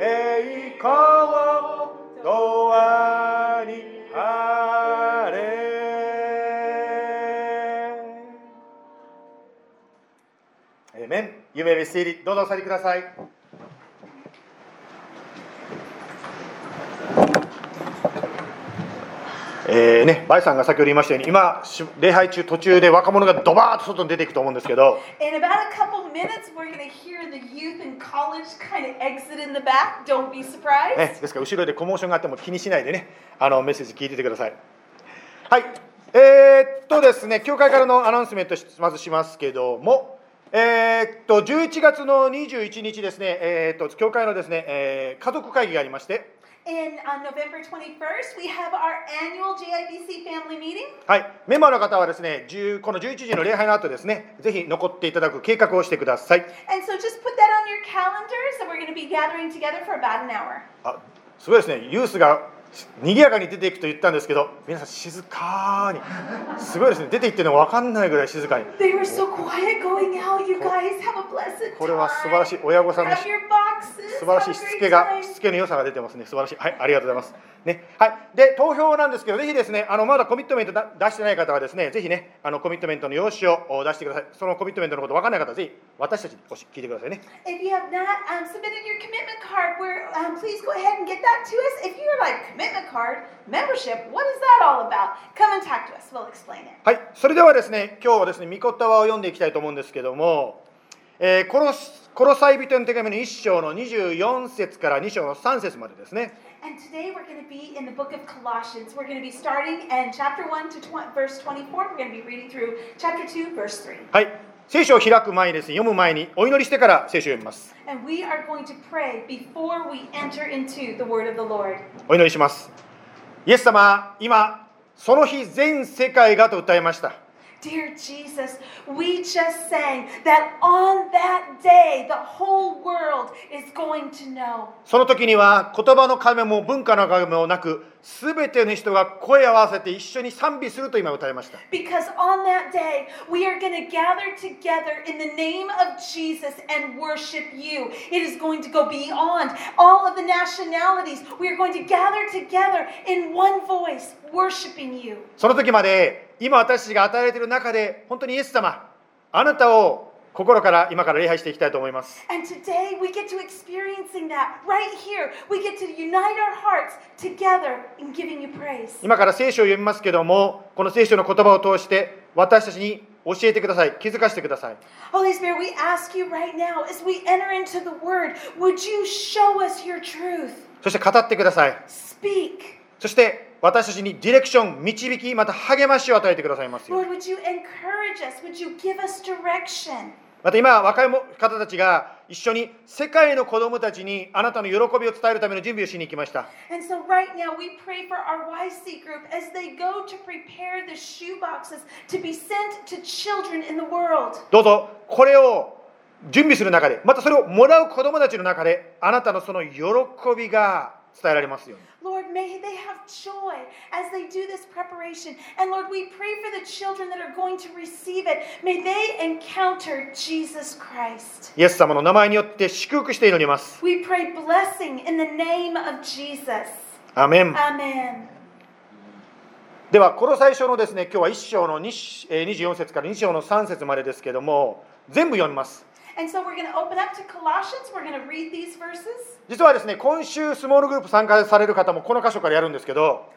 栄光永遠にあれ。エーメン夢見せりどうぞお座りください。えーね、バイさんが先ほど言いましたように今し礼拝中途中で若者がドバーッと外に出ていくと思うんですけど In about a couple minutes, we're going to hear the youth and college kind of exit in the back. Don't be surprised. ね、ですから後ろでコモーションがあっても気にしないでねあのメッセージ聞いててくださいはいえー、っとですね教会からのアナウンスメントしまずしますけどもえー、っと11月の21日ですねえー、っと教会のですね、えー家族会議がありまして In, november 21st, we have our annual JIBC family meeting. はい、メンバーの方はですね、この11時の礼拝の後ですね、ぜひ残っていただく計画をしてください。そうですね、ユースが賑やかに出ていくと言ったんですけど、皆さん静かに、すごいですね、出て行ってるの分かんないぐらい静かに。So これは素晴らしい.親御さんの.素晴らしいしつけが.しつけの良さが出てますね素晴らしいはいありがとうございますねはいで投票なんですけどぜひですねあのまだコミットメントだ出してない方はですねぜひねあのコミットメントの用紙をお出してくださいそのコミットメントのこと分かんない方はぜひ私たちに聞いてくださいね If you have not um, submitted your commitment card, where um, please go ahead and get that to us. If you're like commitment card membership, what is that all about? Come and talk to us. We'll explain it. はいそれではですね今日はですね御言葉を読んでいきたいと思うんですけどもえー、コロスコロサイ人手紙の1章の24節から2章の3節までですね。はい。聖書を開く前にですね、読む前にお祈りしてから聖書を読みます。お祈りします。イエス様、今、その日全世界がと歌いました。Dear Jesus, we just sang that on that day the whole world is going to know. その時には言葉の壁も文化の壁もなく全ての人が声を合わせて一緒に賛美すると今歌いました Because on that day, we are going to gather together in the name of Jesus and worship you. It is going to go beyond all of the nationalities. We are going to gather together in one voice, worshiping you. その時まで今私たちが与えられている中で本当にイエス様あなたを心から今から礼拝していきたいと思います And today we get to experiencing that right here. We get to unite our hearts together in giving you praise. 今から聖書を読みますけどもこの聖書の言葉を通して私たちに教えてください気づかせてください Holy Spirit, we ask you right now as we enter into the word, would you show us your truth? そして語ってください Speak. そして私たちにディレクション導きまた励ましを与えてくださいますよ Lord, would you encourage us? Would you give us direction? また今、若い方たちが一緒に世界の子供たちにあなたの喜びを伝えるための準備をしに行きました。どうぞ、これを準備する中で、またそれをもらう子供たちの中で、あなたのその喜びが伝えられますように。may they have joy as they do this preparation. And Lord, we pray for the children that are going to receive it. May they encounter Jesus Christ. イエス様の名前によって祝福して祈ります We pray blessing in the name of Jesus. アーメン Amen. ではこの最初のですね今日は1章の2えー24節から2章の3節までですけども全部読みます And so we're going to open up to Colossians. We're going to read these verses. 実はですね、今週、スモールグループ参加される方もこの箇所からやるんですけど、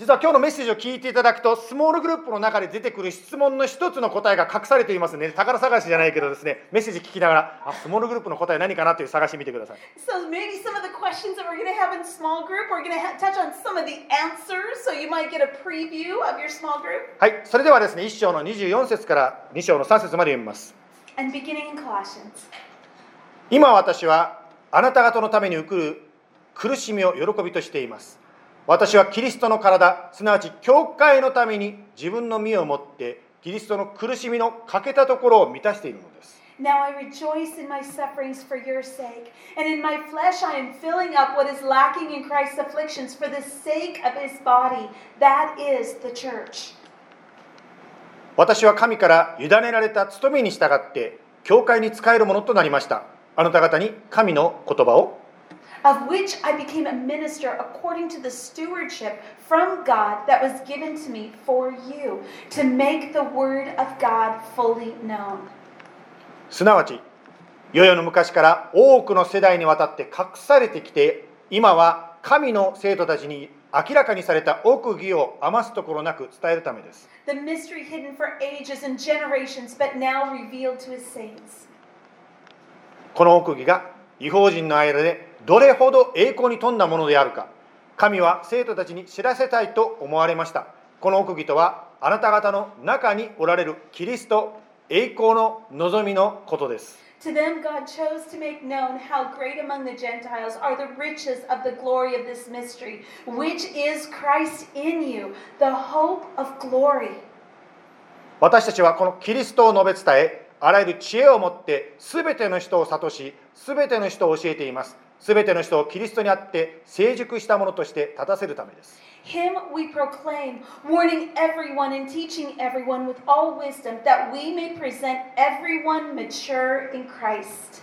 実は今日のメッセージを聞いていただくと、スモールグループの中で出てくる質問の一つの答えが隠されていますね。宝探しじゃないけどですね、メッセージ聞きながら、あスモールグループの答え何かなという探してみてください。はい、それではですね、1章の24節から2章の3節まで読みます。And beginning in Colossians. 今私はあなた方のために受る苦しみを喜びとしています私はキリストの体すなわち教会のために自分の身をもってキリストの苦しみの欠けたところを満たしているのです Now I rejoice in my sufferings for your sake, and in my flesh I am filling up what is lacking in Christ's afflictions for the sake of his body, that is the church. 私は神から委ねられた務めに従って教会に仕えるものとなりましたあなた方に神の言葉を of which I became a minister according to the stewardship from God that was given to me for you, to make the word of God fully known. すなわち世々の昔から多くの世代にわたって隠されてきて今は神の生徒たちに明らかにされた奥義を余すところなく伝えるためです。The mystery hidden for ages and generations, but now revealed to his saints. この奥義が違法人の間でどれほど栄光に富んだものであるか神は生徒たちに知らせたいと思われました。この奥義とはあなた方の中におられるキリスト栄光の望みのことです To them, God chose to make known how great among the Gentiles are the riches of the glory of this mystery, which is Christ in you, the hope of glory. 私たちはこのキリストを述べ伝えあらゆる知恵を持って全ての人を諭し全ての人を教えています全ての人をキリストにあって成熟したものとして立たせるためです Him we proclaim, warning everyone and teaching everyone with all wisdom, that we may present everyone mature in Christ.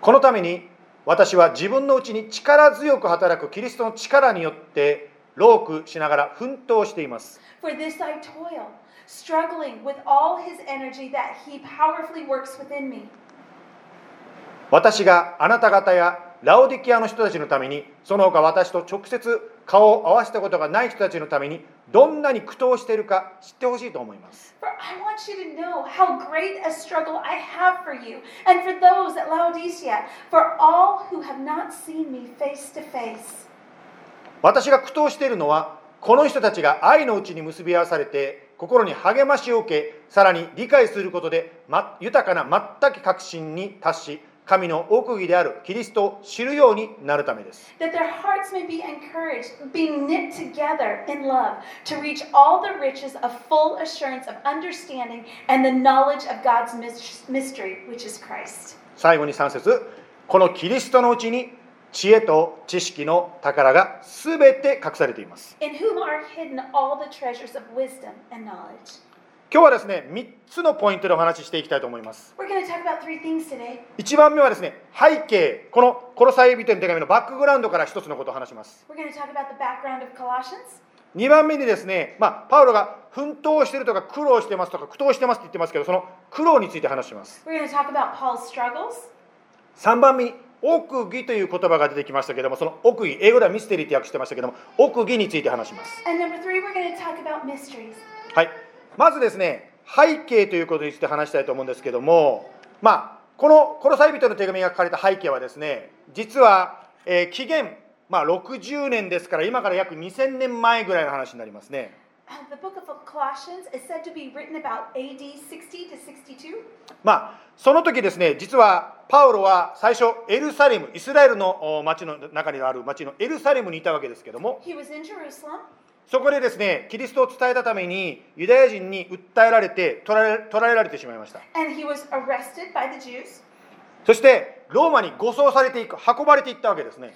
このために私は自分のうちに力強く働くキリストの力によって労苦しながら奮闘しています For this I toil, struggling with all his energy that he powerfully works within me. 私があなた方やラオディキアの人たちのためにその他私と直接顔を合わせたことがない人たちのためにどんなに苦闘しているか知ってほしいと思います。私が苦闘しているのはこの人たちが愛のうちに結び合わされて心に励ましを受けさらに理解することで豊かな全く確信に達し神の奥義であるキリストを知るようになるためです。最後に3節このキリストのうちに知恵と知識の宝が全て隠されています。今日はですね3つのポイントでお話ししていきたいと思います We're going to talk about three things today. 1番目はですね背景このコロサイ人への手紙のバックグラウンドから一つのことを話します We're going to talk about the background of Colossians. 2番目にですね、まあ、パウロが奮闘してるとか苦労してますとか苦闘してますって言ってますけどその苦労について話します We're going to talk about Paul's struggles. 3番目に奥義という言葉が出てきましたけどもその奥義英語ではミステリーって訳してましたけども奥義について話します.はいまずですね背景ということについて話したいと思うんですけどもまあこのコロサイ人の手紙が書かれた背景はですね実は、えー紀元まあ60年ですから今から約2000年前ぐらいの話になりますね Uh, the book of Colossians is said to be written about AD 60 to 62. まあその時ですね実はパウロは最初エルサレムイスラエルのお町の中にある町のエルサレムにいたわけですけども He was in Jerusalem. そこでですね、キリストを伝えたためにユダヤ人に訴えられて捕ら、えられてしまいました。そして、ローマに護送されていく、運ばれていったわけですね。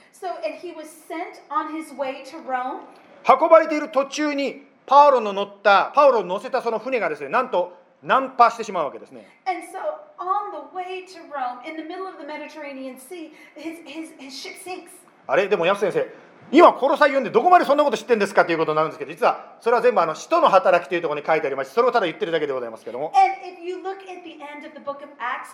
運ばれている途中にパウロの乗ったパウロを乗せたその船がですねなんと難破してしまうわけですね。あれ？でも安先生今コロサイ読んでどこまでそんなこと知ってんですかということになるんですけど実はそれは全部あの使徒の働きというところに書いてありましてそれをただ言ってるだけでございますけども Acts.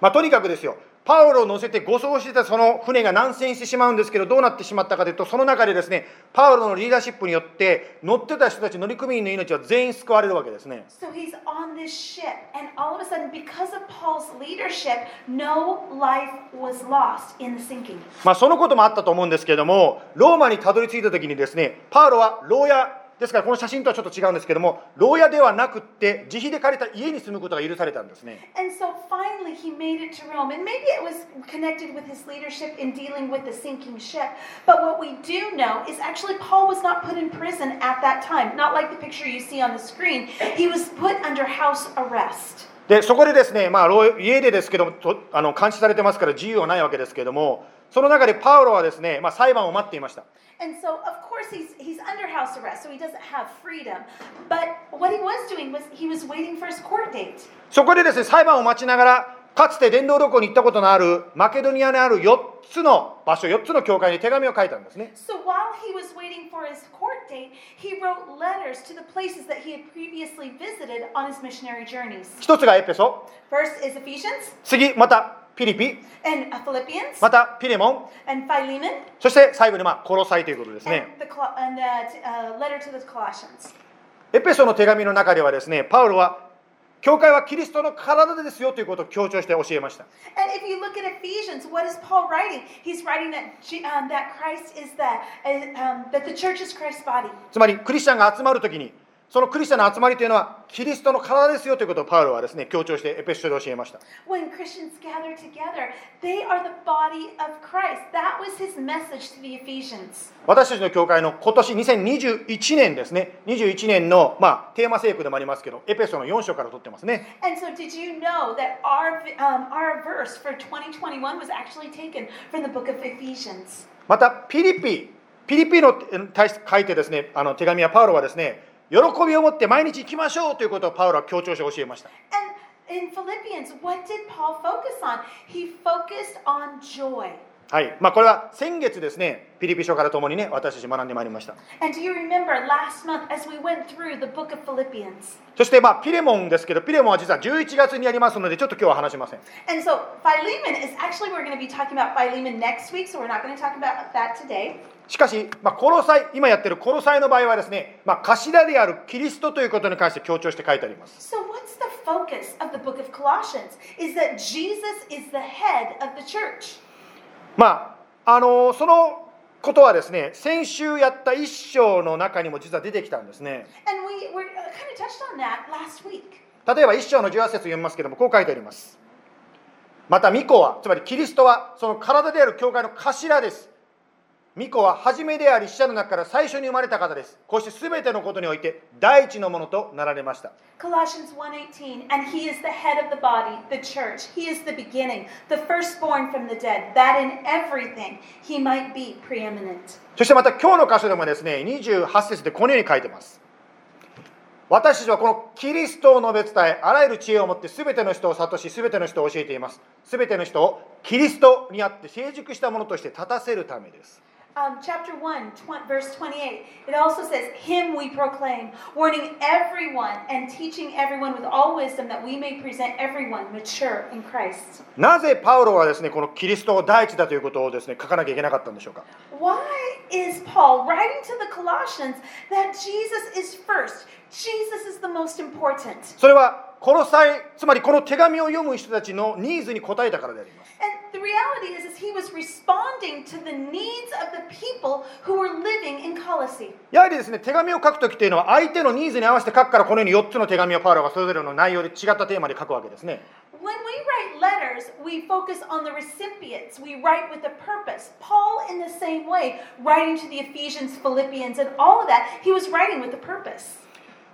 まあ、とにかくですよパウロを乗せて護送してたその船が難船してしまうんですけどどうなってしまったかというとその中でですねパウロのリーダーシップによって乗ってた人たち乗組員の命は全員救われるわけですね So he's on this ship, and all of a sudden, because of Paul's leadership, no life was lost in the sinking. まあ、そのこともあったと思うんですけれどもローマにたどり着いた時にですねパウロは牢屋ですからこの写真とはちょっと違うんですけども牢屋ではなくて自費で借りた家に住むことが許されたんですね And so finally, he made it to Rome. And maybe it was connected with his leadership in dealing with the sinking ship. But what we do know is actually Paul was not put in prison at that time, not like the picture you see on the screen. He was put under house arrest. でそこでですね、まあ、家でですけどとあの監視されてますから自由はないわけですけどもその中でパウロはですね、まあ、裁判を待っていました。そこでですね裁判を待ちながらかつて電動旅行に行ったことのあるマケドニアにある4つの場所、4つの教会に手紙を書いたんですね。So 一つがエペソ。次、またピリピ。またピレモン。そして最後にまあ殺されということですね。エペソの手紙の中ではですね、パウロは教会はキリストの体ですよということを強調して教えました。つまり、クリスチャンが集まるときに、そのクリスチャンの集まりというのはキリストの体ですよということをパウロはですね強調してエペソで教えました。私たちの教会の今年2021年ですね、21年の、ま、テーマ聖句でもありますけど、エペソの4章から取ってますね。また、ピリピ、ピリピの対し書いてですね、あの手紙はパウロはですね、喜びを持って毎日行きましょうということをパウロは強調して教えました in Philippians, what did Paul focus on? He focused on joy. はいまあ、これは先月ですねピリピ書からともにね私たち学んでまいりました And do you remember last month as we went through the book of Philippians? そしてまあピレモンですけどピレモンは実は11月にやりますのでちょっと今日は話しません And so Philemon is actually, we're going to be talking about Philemon next week, so we're not going to talk about that today. しかし、まあ、コロサイ今やってるコロサイの場合はですね、まあ、頭であるキリストということに関して強調して書いてあります So, what's the focus of the book of Colossians? Is that Jesus is the head of the church. まああのそのことはですね先週やった一章の中にも実は出てきたんですね And we were uh, kind of touched on that last week. 例えば一章の18節読みますけどもこう書いてありますまた巫女はつまりキリストはその体である教会の頭です巫女は初めであり死者の中から最初に生まれた方です。こうして全てのことにおいて第一のものとなられました。Colossians 1:18 and he is the head of the body the church. He is the beginning the firstborn from the dead that in everything he might be preeminent. そしてまた今日の箇所でもですね28節でこのように書いてます。私たちはこのキリストを述べ伝えあらゆる知恵を持って全ての人を諭し全ての人を教えています。全ての人をキリストにあって成熟したものとして立たせるためです Um, chapter 1, tw- verse 28, it also says, Him we proclaim, warning everyone and teaching everyone with all wisdom that we may present everyone mature in Christ. なぜパウロはですねこのキリストを第一だということをですね書かなきゃいけなかったんでしょうか Why is Paul writing to the Colossians that Jesus is first? Jesus is the most important. それはこの際つまりこの手紙を読む人たちのニーズに応えたからであります And the reality is, is he was responding to the needs of the people who were living in Colossae. やはりですね手紙を書くときというのは相手のニーズに合わせて書くからこのように4つの手紙をパウロがそれぞれの内容で違ったテーマで書くわけですね When we write letters, we focus on the recipients. We write with a purpose. Paul, in the same way, writing to the Ephesians, Philippians, and all of that, he was writing with a purpose.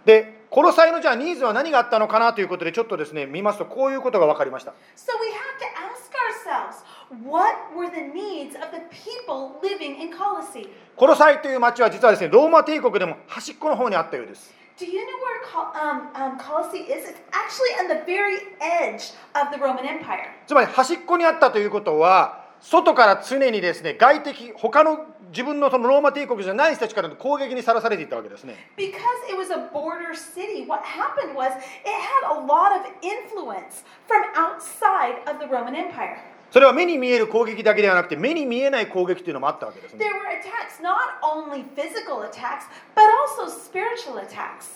で この際のじゃあニーズは何があったのかなということでちょっとですね見ますとこういうことが分かりました So we have to ask ourselves what were the needs of the people living in Colossae? コロサイという町は実はですねローマ帝国でも端っこの方にあったようです Do you know where Col- um, um, Colossae is? It's actually on the very edge of the Roman Empire. つまり端っこにあったということは外から常にですね外敵他の自分の,そのローマ帝国じゃない人たちからの攻撃にさらされていたわけですね。それは目に見える攻撃だけではなくて、目に見えない攻撃というのもあったわけですね。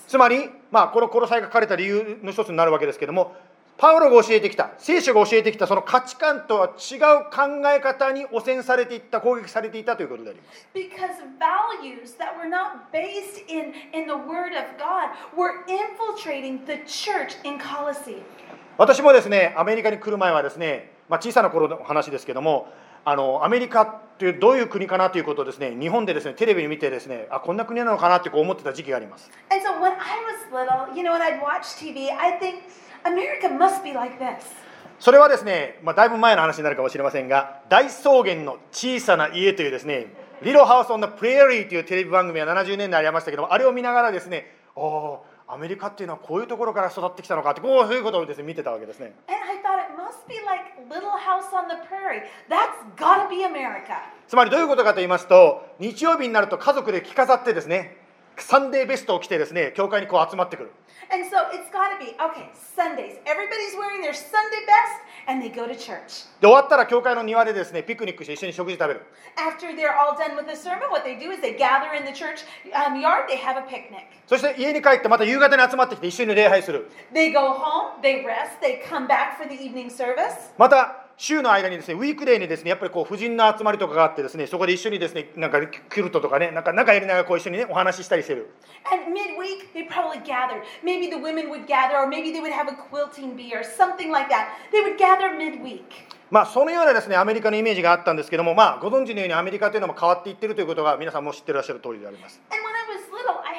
つまり、まあ、この殺されが書かれた理由の一つになるわけですけれども、パウロが教えてきた。聖書が教えてきた。その価値観とは違う考え方に汚染されていった攻撃されていたということであります。Because values that were not based in, in the Word of God were infiltrating the church in Colossae. 私もですねアメリカに来る前はですね、まあ、小さな頃の話ですけどもあのアメリカっていうどういう国かなということをですね日本でですねテレビに見てですねあこんな国なのかなってこう思ってた時期があります。And so when I was little, you know, when I'd watch TV, I think America must be like this. それはですね、まあ、だいぶ前の話になるかもしれませんが大草原の小さな家というですね「リロハウス・オン・のプレーリー」というテレビ番組が70年代ありましたけどもあれを見ながらですねおおアメリカっていうのはこういうところから育ってきたのかってこうそういうことをですね見てたわけですね.つまりどういうことかと言いますと日曜日になると家族で着飾ってですねサンデーベストをてですね、教会にこう集まってくる。で、終わったら教会の庭でですね、ピクニックして一緒に食事食べる。そして家に帰ってまた夕方に集まってきて一緒に礼拝する。また、週の間にですねウィークデーにですねやっぱりこう婦人の集まりとかがあってですねそこで一緒にですねなんかキュルトとかねなんか仲やりながらこう一緒にねお話ししたりしてる And midweek, they probably gather. Maybe the women would gather, or maybe they would have a quilting bee or something like that. They would gather midweek. まあそのようなですねアメリカのイメージがあったんですけどもまあご存知のようにアメリカというのも変わっていってるということが皆さんも知ってらっしゃる通りであります And when I was little, I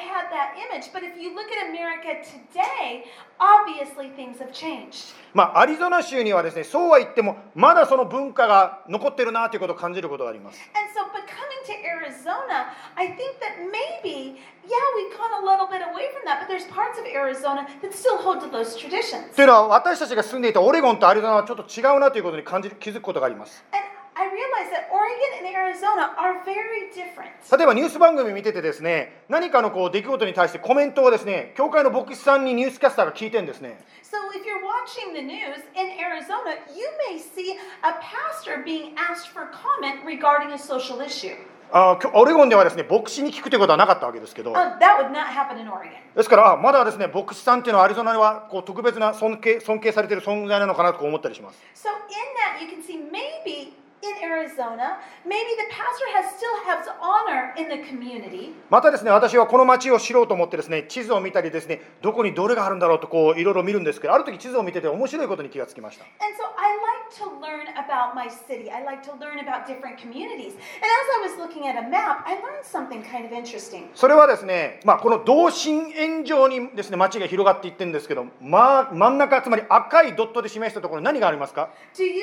image. But if you look at America today, obviously things have changed. まあアリゾナ州にはですねそうは言ってもまだその文化が残ってるなということを感じることがあります And so, but coming to Arizona, I think that maybe, yeah, we've gone a little bit away from that, but there's parts of Arizona that still hold to those traditions. というのは私たちが住んでいたオレゴンとアリゾナはちょっと違うなということに感じる気づくことがあります And 例えばニュース番組見ててですね、何かのこう出来事に対してコメントをですね、教会の牧師さんにニュースキャスターが聞いてんですね。So、if you're watching the news in オレゴンではす、牧師に聞くことはなかったわけですけど、ですから、まだですね、牧師さんというのはアリゾナではこう特別な尊敬,尊敬されている存在なのかなと思ったりします。In Arizona, maybe the pastor has still has honor in the community. またですね私はこの町を知ろうと思ってですね地図を見たりですねどこにどれがあるんだろうとこういろいろ見るんですけどある時地図を見てて面白いことに気がつきました And so I like to learn about my city. I like to learn about different communities. And as I was looking at a map, I learned something kind of interesting. それはですね、まあ、この同心円状にですね町が広がっていってるんですけど、まあ、真ん中つまり赤いドットで示したところに何がありますか Do you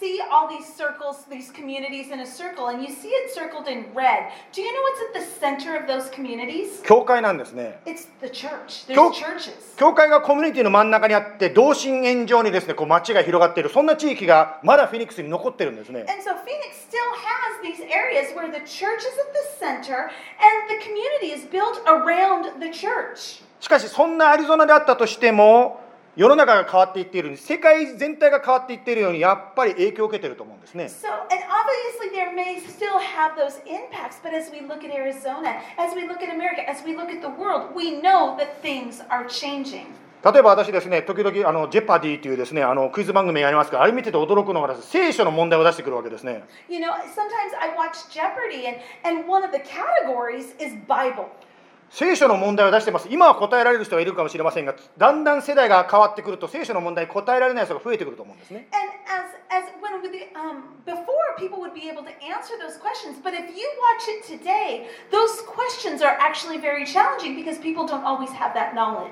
see all these circles, these communities in a circle, and you see it circled in red? Do you know what's at the center of those communities? 教会なんですね It's the church. There's Kyo- churches. 教会がコミュニティの真ん中にあって同心円状にですねこう町が広がっているそんな地域がまだフェニックスに残ってるんですね And so Phoenix still has these areas where the church is at the center and the community is built around the church. しかしそんなアリゾナであったとしても世の中が変わっていっているように世界全体が変わっていっているようにやっぱり影響を受けていると思うんですね。例えば私ですね、時々あのジェパディというですねあのクイズ番組がありますから、あれ見てて驚くのが聖書の問題を出してくるわけですね。聖書の問題を出してます。今は答えられる人がいるかもしれませんが、だんだん世代が変わってくると、聖書の問題に答えられない人が増えてくると思うんですね。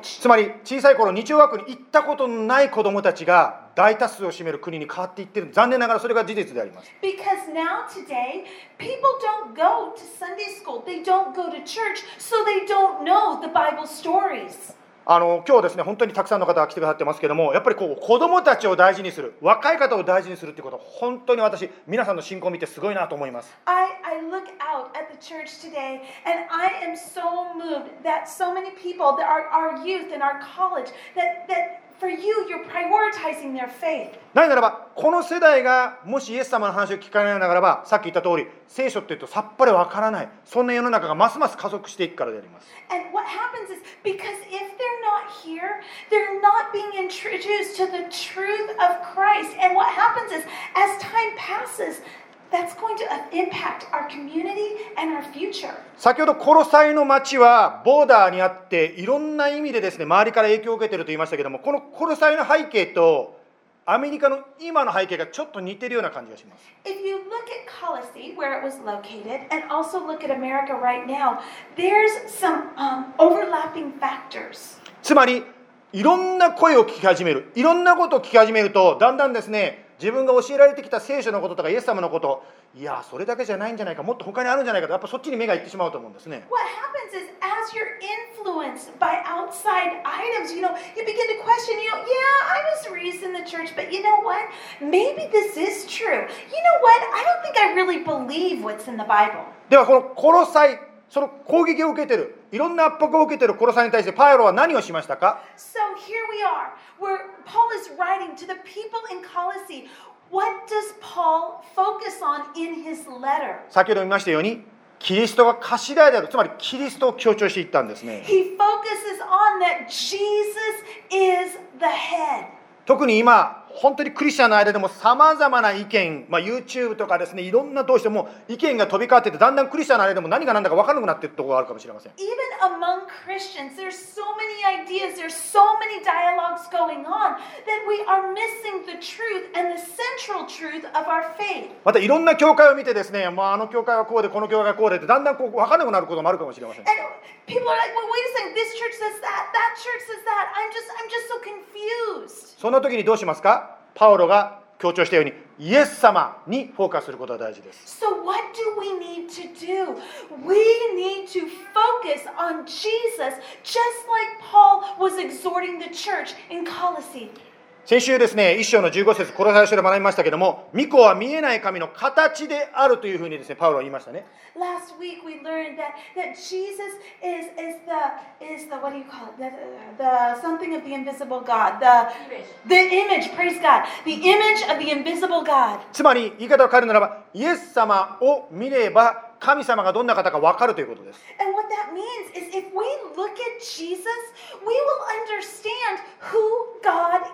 つまり、小さい頃、日曜学に行ったことのない子供たちが、大多数を占める国に変わっていってる残念ながらそれが事実であります Because now today, people don't go to Sunday school, they don't go to church, so they don't know the Bible stories. あの今日ですね本当にたくさんの方が来てくださってますけどもやっぱりこう子どもたちを大事にする若い方を大事にするっていうこと本当に私皆さんの信仰を見てすごいなと思います I, I look out at the church today and I am so moved that so many people, that our, our youth and our college, that, that なぜならば、この世代がもしイエス様の話を聞かれないならば、さっき言った通り、聖書って言うとさっぱりわからない、そんな世の中がますます加速していくからであります。先ほど、コロサイの街はボーダーにあって、いろんな意味で,です、ね、周りから影響を受けてると言いましたけれども、このコロサイの背景と、アメリカの今の背景がちょっと似てるような感じがします。つまり、いろんな声を聞き始める、いろんなことを聞き始めると、だんだんですね、自分が教えられてきた聖書のこととかイエス様のこといやそれだけじゃないんじゃないかもっと他にあるんじゃないかとやっぱそっちに目がいってしまうと思うんですね What happens is, as you're influenced by outside items, you know, you begin to question, you know, yeah, I was raised in the church, but you know what? Maybe this is true. You know what? I don't think I really believe what's in the Bible. ではこの殺さいその攻撃を受けてるいろんな圧迫を受けてる殺さいに対してパウロは何をしましたか So here we are, where Paul is writing to the people in Colossae. What does Paul focus on in his letter? 先ほど見ましたようにキリストが頭であるつまりキリストを強調していったんですね He focuses on that Jesus is the head. 特に今本当にクリスチャンの間でもさまざまな意見、まあ、YouTube とかですねいろんなどうしても意見が飛び交っててだんだんクリスチャンの間でも何が何だか分からなくなっているところがあるかもしれません Even among Christians, there's so many ideas, there's so many dialogues going on that we are missing the truth and the central truth of our faith. またいろんな教会を見てですね、まあ、あの教会はこうでこの教会はこうでってだんだんこう分からなくなることもあるかもしれません And people are like, well, wait a second, this church says that, that church says that. I'm just I'm just so confused. そんな時にどうしますかパウロが強調したようにイエス様にフォーカスすることが大事です So what do we need to do? We need to focus on Jesus, just like Paul was exhorting the church in Colossae. 先週ですね、一章の15節、これ最初で学びましたけども、御子は見えない神の形であるというふうにですね、パウロは言いましたね。Last week we learned that, that Jesus is, is the is the what do you call it? The, the something of the invisible God. The the image, praise God. The image of the invisible God. つまり、言い方を変えるならば、イエス様を見れば、神様がどんな方か分かるということです。And what that means is if we look at Jesus, we will understand who God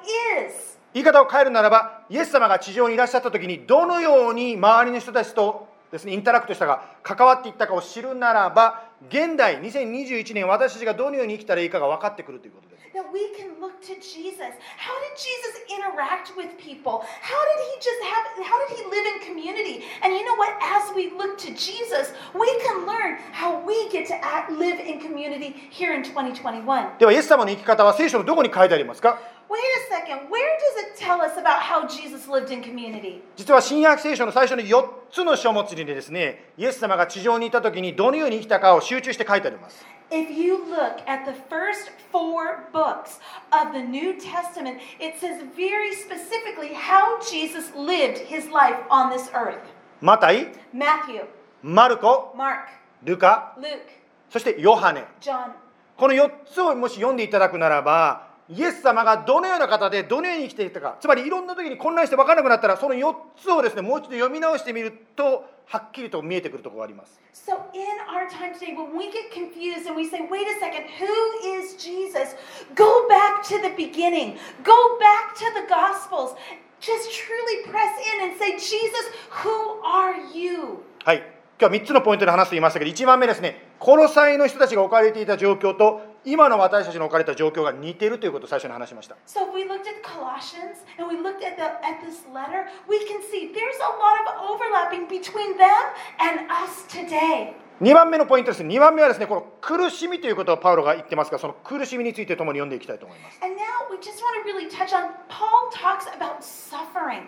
is. 言い方を変えるならば、イエス様が地上にいらっしゃった時に、どのように周りの人たちとですね、インタラクトしたか、関わっていったかを知るならば、現代2021年、私たちがどのように生きたらいいかが分かってくるということです。That we can look to Jesus. How did Jesus interact with people? How did he just have how did he live in community? And you know what? As we look to Jesus, we can learn how we get to act, live in community here in 2021. では、イエス様の生き方は聖書のどこに書いてありますか Wait a second. Where does it tell us about how Jesus lived in community? 実は新約聖書の最初の4つの書物にですね、イエス様が地上にいた時にどのように生きたかを集中して書いてあります。If you look at the first four books of the New Testament, it says very specifically how Jesus lived his life on this earth. マタイ、 Matthew, マルコ、 Mark, ルカ、 Luke, そしてヨハネ。 John. この4つをもし読んでいただくならば、 イエス様がどのような方でどのように生きていたか、つまりいろんな時に混乱して分からなくなったら、その4つをですね、もう一度読み直してみると、はっきりと見えてくるところがあります。So, in our time today, when we get confused and we say, wait a second, who is Jesus? Go back to the beginning, go back to the Gospels. Just truly press in and say, Jesus, who are you? はい、今日は3つのポイントで話すと言いましたけど、1番目ですね、コロサイの人たちが置かれていた状況と、今の私たちの置かれた状況が似ているということを最初に話しました。So we looked at Colossians and we looked at the at this letter, we can see there's a lot of overlapping between them and us today. 2番目のポイントです。2番目はですね、この苦しみということをパウロが言ってますが、その苦しみについて共に読んでいきたいと思います。Really on.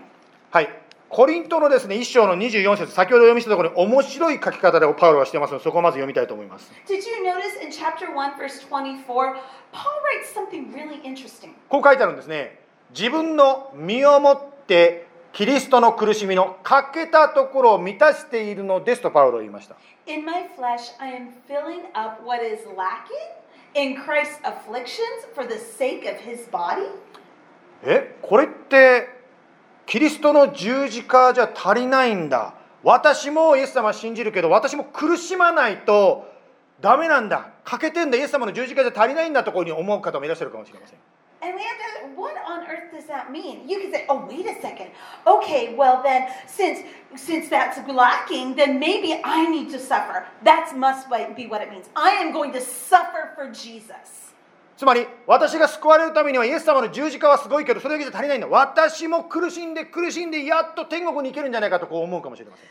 はい。コリントのですね、一章の二十四節、先ほど読みしたところに面白い書き方でパウロはしてますので、そこをまず読みたいと思います。こう書いてあるんですね。自分の身をもって、キリストの苦しみの欠けたところを満たしているのですとパウロ言いました。え、これって。キリストの十字架じゃ足りないんだ私もイエス様信じるけど私も苦しまないとダメなんだ欠けてんだイエス様の十字架じゃ足りないんだところに思う方もいらっしゃるかもしれません And we have to, what on earth does that mean? You can say, oh, wait a second. Okay, well then, since since that's lacking, then maybe I need to suffer. That must be what it means. I am going to suffer for Jesus. つまり私が救われるためにはイエス様の十字架はすごいけどそれだけじゃ足りないんだ私も苦しんで苦しんでやっと天国に行けるんじゃないかとこう思うかもしれません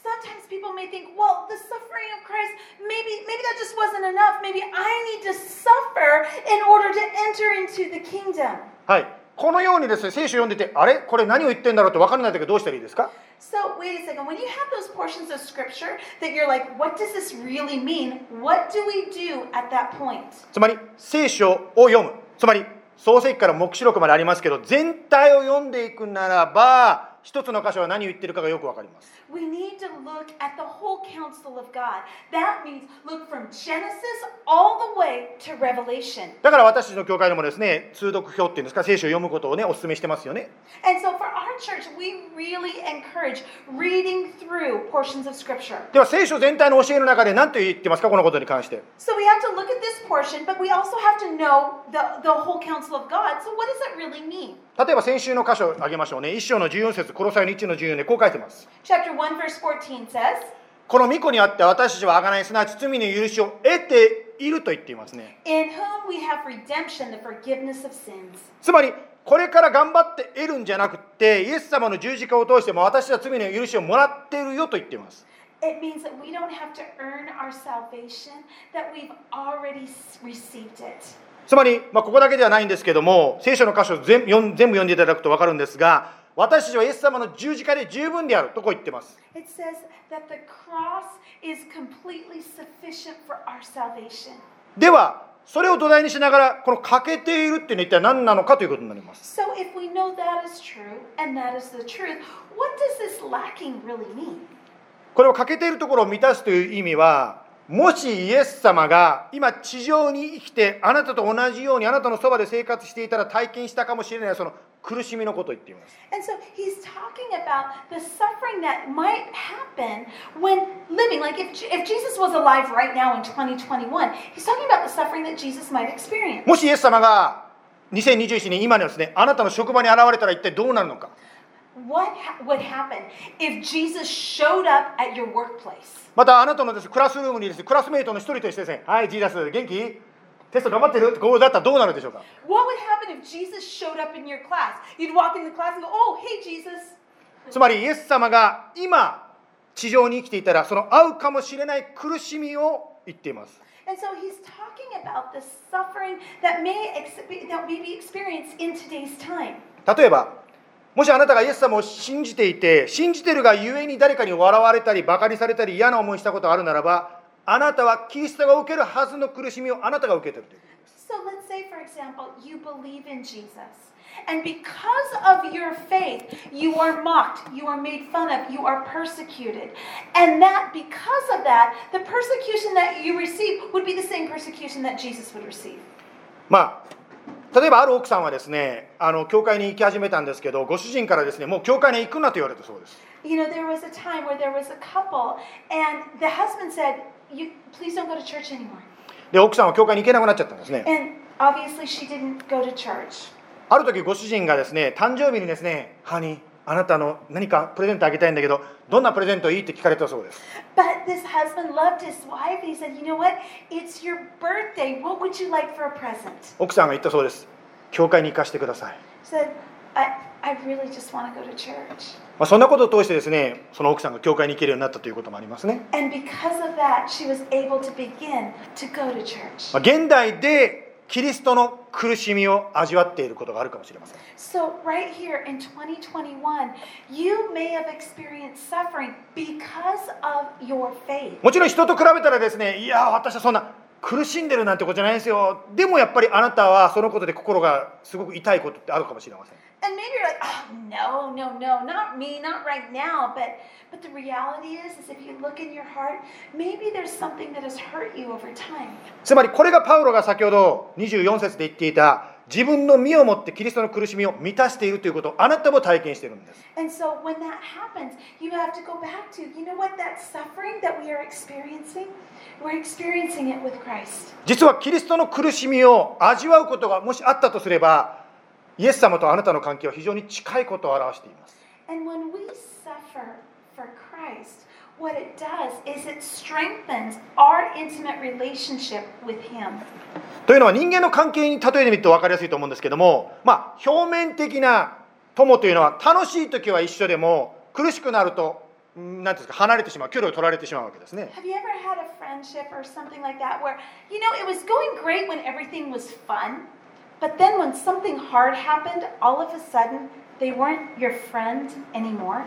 Sometimes people may think, well, the suffering of Christ, maybe maybe that just wasn't enough. Maybe I need to suffer in order to enter into the kingdom. はいこのようにですね聖書を読んでてあれ？これ何を言ってんだろうと分からない時はどうしたらいいですか？So wait a second. When you have those portions of scripture that you're like, what does this really mean? What do we do at that point? つまり聖書を読むつまり創世記から黙示録までありますけど全体を読んでいくならば 一つの箇所は何を言ってるかがよく分かります We need to look at the whole counsel of God. That means look from Genesis all the way to Revelation. だから私たちの教会でもですね通読表っていうんですか聖書を読むことをねお勧めしてますよね And so for our church, we really encourage reading through portions of scripture. では聖書全体の教えの中で何と言ってますかこのことに関して So we have to look at this portion, but we also have to know the, the whole counsel of God. So what does that really mean? 例えば先週の箇所を挙げましょうね一章の14節コロサイの1の14でこう書いてます Chapter 1, verse 14 says, この御子にあって私たちは贖いすなわち罪の許しを得ていると言っていますね In whom we have redemption, the forgiveness of sins. つまりこれから頑張って得るんじゃなくってイエス様の十字架を通しても私は罪の許しをもらっているよと言っています It means that we don't have to earn our salvation, that we've already received it. つまり、まあ、ここだけではないんですけども聖書の箇所を全全部読んでいただくと分かるんですが私たちはイエス様の十字架で十分であるとこう言ってます It says that the cross is completely sufficient for our salvation. ではそれを土台にしながらこの欠けているっていうのは一体何なのかということになります So if we know that is true and that is the truth, what does this lacking really mean? これを欠けているところを満たすという意味はもしイエス様が今、地上に生きて、あなたと同じように、あなたのそばで生活していたら体験したかもしれない、その苦しみのことを言っています。もしイエス様が2021年、今ですね、あなたの職場に現れたら一体どうなるのか。What ha- would happen if Jesus showed up at your workplace? またあなたのです、ね、クラスルームにです、ね、クラスメイトの一人としてですねはいジーダス元気テスト頑張ってるこうだったらどうなるでしょうか What would happen if Jesus showed up in your class? You'd walk in the class and go, Oh, hey, Jesus. つまりイエス様が今地上に生きていたらその会うかもしれない苦しみを言っています And so he's talking about the suffering that may, that may be experienced in today's time. 例えばもしあなたがイエス様を信じていて信じてるがゆえに誰かに笑われたりバカにされたり嫌な思いしたことがあるならばあなたはキリストが受けるはずの苦しみをあなたが受けてるということです So let's say, for example, you believe in Jesus. And because of your faith, you are mocked, you are made fun of, you are persecuted. And that, because of that, the persecution that you receive would be the same persecution that Jesus would receive. まあ例えばある奥さんはですねあの教会に行き始めたんですけどご主人からですねもう教会に行くなと言われたそうです You know, there was a time where there was a couple, and the husband said, you, Please don't go to church anymore. で奥さんは教会に行けなくなっちゃったんですね And obviously, she didn't go to church. ある時ご主人がですね誕生日にですね「ハニーあなたの何かプレゼントあげたいんだけど、どんなプレゼントいいって聞かれたそうです。奥さんが言ったそうです。教会に行かせてください。まそんなことを通してですね、その奥さんが教会に行けるようになったということもありますね。現代でキリストの苦しみを味わっていることがあるかもしれません。So, right here in 2021, you may have experienced suffering because of your faith. もちろん人と比べたらですねいや私はそんな苦しんでるなんてことじゃないですよ。でもやっぱりあなたはそのことで心がすごく痛いことってあるかもしれません And maybe you're like, oh no, no, no, not me, not right now. But but the reality is, is if you look in your heart, maybe there's something that has hurt you over time. つまりこれがパウロが先ほど24節で言っていた自分の身をもってキリストの苦しみを満たしているということをあなたも体験しているんです And so when that happens, you have to go back to, you know what, that suffering that we are experiencing, we're experiencing it with Christ. 実はキリストの苦しみを味わうことがもしあったとすればイエス様とあなたの関係は非常に近いことを表しています。というのは人間の関係に例えてみると分かりやすいと思うんですけども、ま、表面的な友というのは楽しい時は一緒でも苦しくなると何ですか離れてしまう距離を取られてしまうわけですね。But then when something hard happened, all of a sudden they weren't your friend anymore?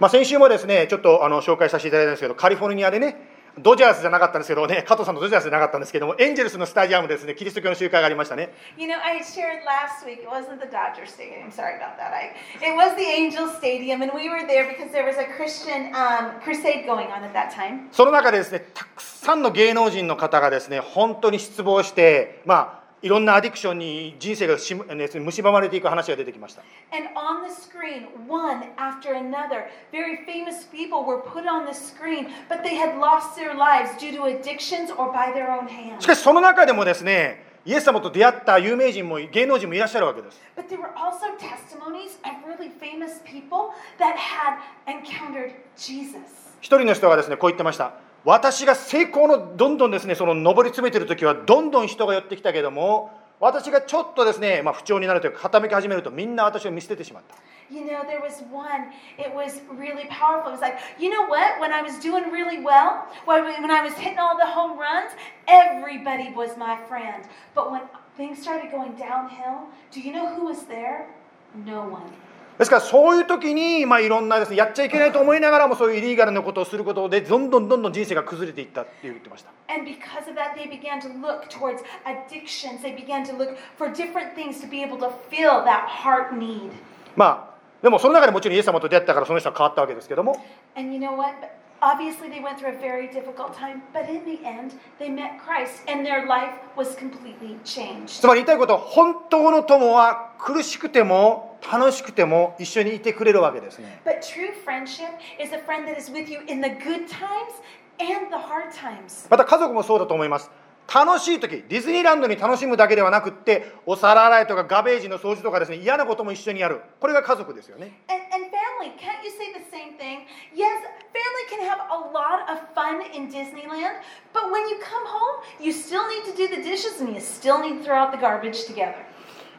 まあ、先週もですねちょっとあの紹介させていただいたんですけどカリフォルニアでねドジャースじゃなかったんですけどね加藤さんのドジャースじゃなかったんですけどもエンジェルスのスタジアムでですねキリスト教の集会がありましたね You know, I shared last week, it wasn't the Dodger Stadium, sorry about that. I, it was the Angel Stadium, and we were there because there was a Christian um, crusade going on at that time. その中でですねたくさんの芸能人の方がですね本当に失望してまあいろんなアディクションに人生がし、ね、蝕まれていく話が出てきました And on the screen, one after another, very famous people were put on the screen, but they had lost their lives due to addictions or by their own し hands. かしその中でもですねイエス様と出会った有名人も芸能人もいらっしゃるわけです But there were also testimonies of really famous people that had encountered Jesus. 一人の人がですねこう言ってました私が成功のどんどんですねその上り詰めてる時はどんどん人が寄ってきたけども私がちょっとですね、まあ、不調になるというか傾き始めるとみんな私を見捨ててしまった You know, there was one, it was really powerful. It was like, you know what? When I was doing really well, when when I was hitting all the home runs, everybody was my friend. But when things started going downhill, do you know who was there? No one. ですからそういう時にまあいろんなです、やっちゃいけないと思いながらもそういうイリーガルなことをすることでどんどんどんどん人生が崩れていったって言ってました。まあでもその中でもちろんイエス様と出会ったからその人は変わったわけですけども。つまり言いたいこと本当の友は苦しくても楽しくても一緒にいてくれるわけですね。また家族もそうだと思います。楽しい時ディズニーランドに楽しむだけではなくてお皿洗いとかガベージの掃除とかですね嫌なことも一緒にやるこれが家族ですよね。And, and family,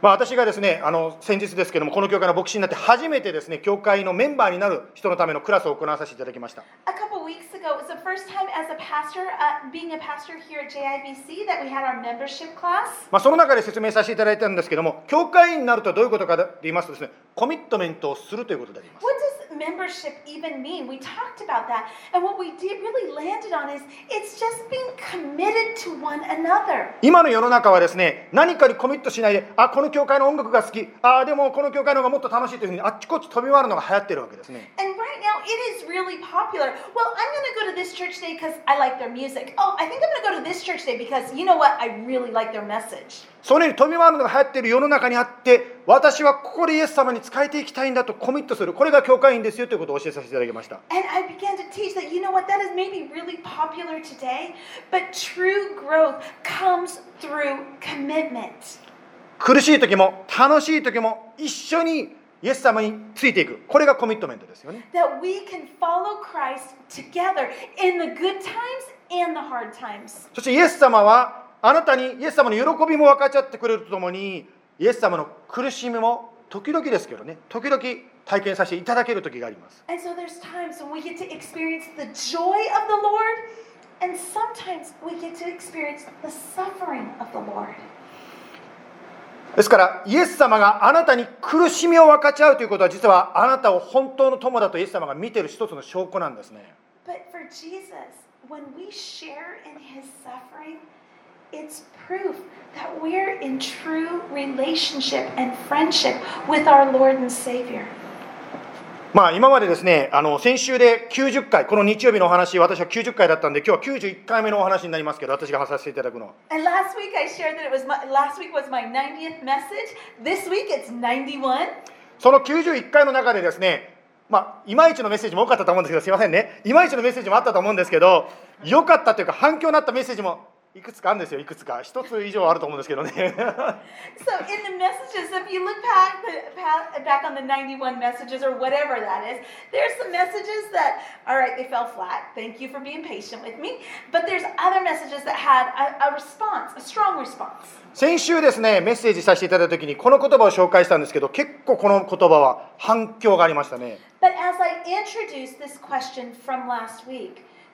まあ、私がですねあの先日ですけどもこの教会の牧師になって初めてですね教会のメンバーになる人のためのクラスを行わさせていただきました A couple weeks ago, it was the first time as a pastor, uh, being a pastor here at JIBC, that we had our membership class. まあ、その中で説明させていただいたんですけども教会員になるとどういうことかと言いますとですねコミットメントをするということであります What does membership even mean? We talked about that, and what we did really landed on is it's just being committed to one another. 今の世の中はですね何かにコミットしないであこの教会の音楽が好きあでもこの教会の方がもっと楽しいというふうにあっちこっち飛び回るのが流行ってるわけですね And right now, it is really popular. Well, I'm going to go to this church today because I like their music. Oh, I think I'm going to go to this church today because you know what? I really like their message. それように富まるのが流行っている世の中にあって私はここでイエス様に仕えていきたいんだとコミットする。これが教会員ですよということを教えさせていただきました。That, you、苦しい時も楽しい時も一緒にイエス様についていく。これがコミットメントですよね。そしてイエス様はあなたにイエス様の喜びも分かっちゃってくれるとともに、イエス様の苦しみも時々ですけどね、時々体験させていただける時があります。ですから、イエス様があなたに苦しみを分かち合うということは、実はあなたを本当の友だとイエス様が見ている一つの証拠なんですね。It's proof that we're in true relationship and friendship with our Lord and Savior. まあ今までですねあの先週で90回この日曜日のお話私は90回だったんで今日は91回目のお話になりますけど私が話させていただくのは And last week I shared that it was my last week was my 90th message. This week it's 91. その91回の中でですねまあいまいちのメッセージも多かったと思うんですけどすいませんねいまいちのメッセージもあったと思うんですけど良かったというか反響になったメッセージもいくつかあるんですよいくつか一つ以上あると思うんですけどね So in the messages, if you look back back on the 91 messages or whatever that is, there's some messages that, all right, they fell flat. Thank you for being patient with me. But there's other messages that had a, a response, a strong response. 先週ですねメッセージさせていただいた時にこの言葉を紹介したんですけど結構この言葉は反響がありましたね But as I introduced this question from last week,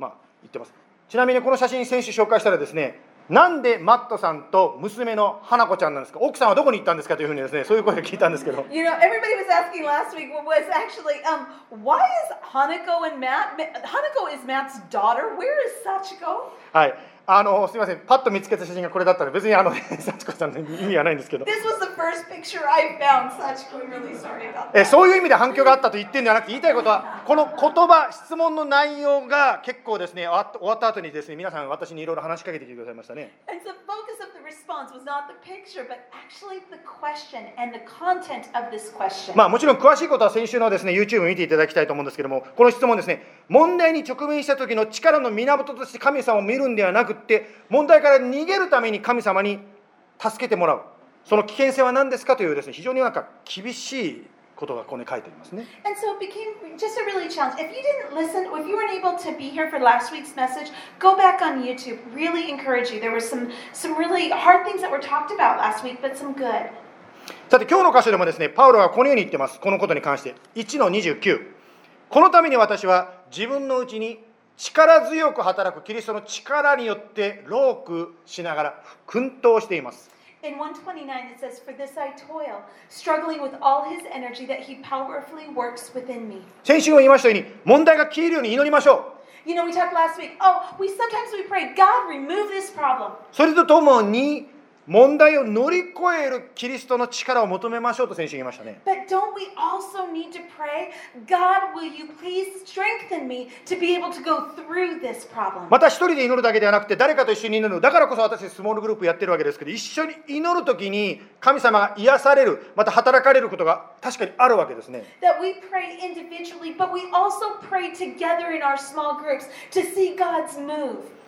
まあ、言ってますちなみにこの写真先週紹介したらですねなんでマットさんと娘の花子ちゃんなんですか奥さんはどこに行ったんですかというふうにですねそういう声を聞いたんですけど You know, everybody was asking last week was actually, um, why is Hanako and Matt? Ma- Hanako is Matt's daughter. Where is Sachiko? はいあのすみませんパッと見つけた写真がこれだったので別にあの 幸子さんの意味はないんですけど This was the first picture I found. Sachiko, I'm really sorry about え.そういう意味で反響があったと言ってるんじゃなくて言いたいことはこの言葉質問の内容が結構ですね終わった終わった後にですね皆さん私にいろいろ話しかけてきてくださいましたね And the focus of the response was not the picture, but actually the question and the content of this question. まあもちろん詳しいことは先週のですね YouTube 見ていただきたいと思うんですけどもこの質問ですね問題に直面した時の力の源として神様を見るんではなくって、問題から逃げるために神様に助けてもらう、その危険性は何ですかというです、ね、非常になんか厳しい。ことがここ書いていますね。さて、今日の箇所でもですね、パウロはこのように言ってます。このことに関して。1-29。このために私は自分のうちに力強く働くキリストの力によって労苦しながら奮闘しています In 129, it says, For this I toil, struggling with all his energy that he powerfully works within me. 先週も言いましたように問題が消えるように祈りましょ You know, we talked last week. Oh, we sometimes we pray, God, remove this problem. うそれとともに問題を乗り越えるキリストの力を求めましょうと先週言いましたね But don't we also need to pray, God, will you please strengthen me to be able to go through this problem? また一人で祈るだけではなくて誰かと一緒に祈るだからこそ私スモールグループやってるわけですけど一緒に祈る時に神様が癒されるまた働かれることが確かにあるわけですね That we pray individually, but we also pray together in our small groups to see God's move.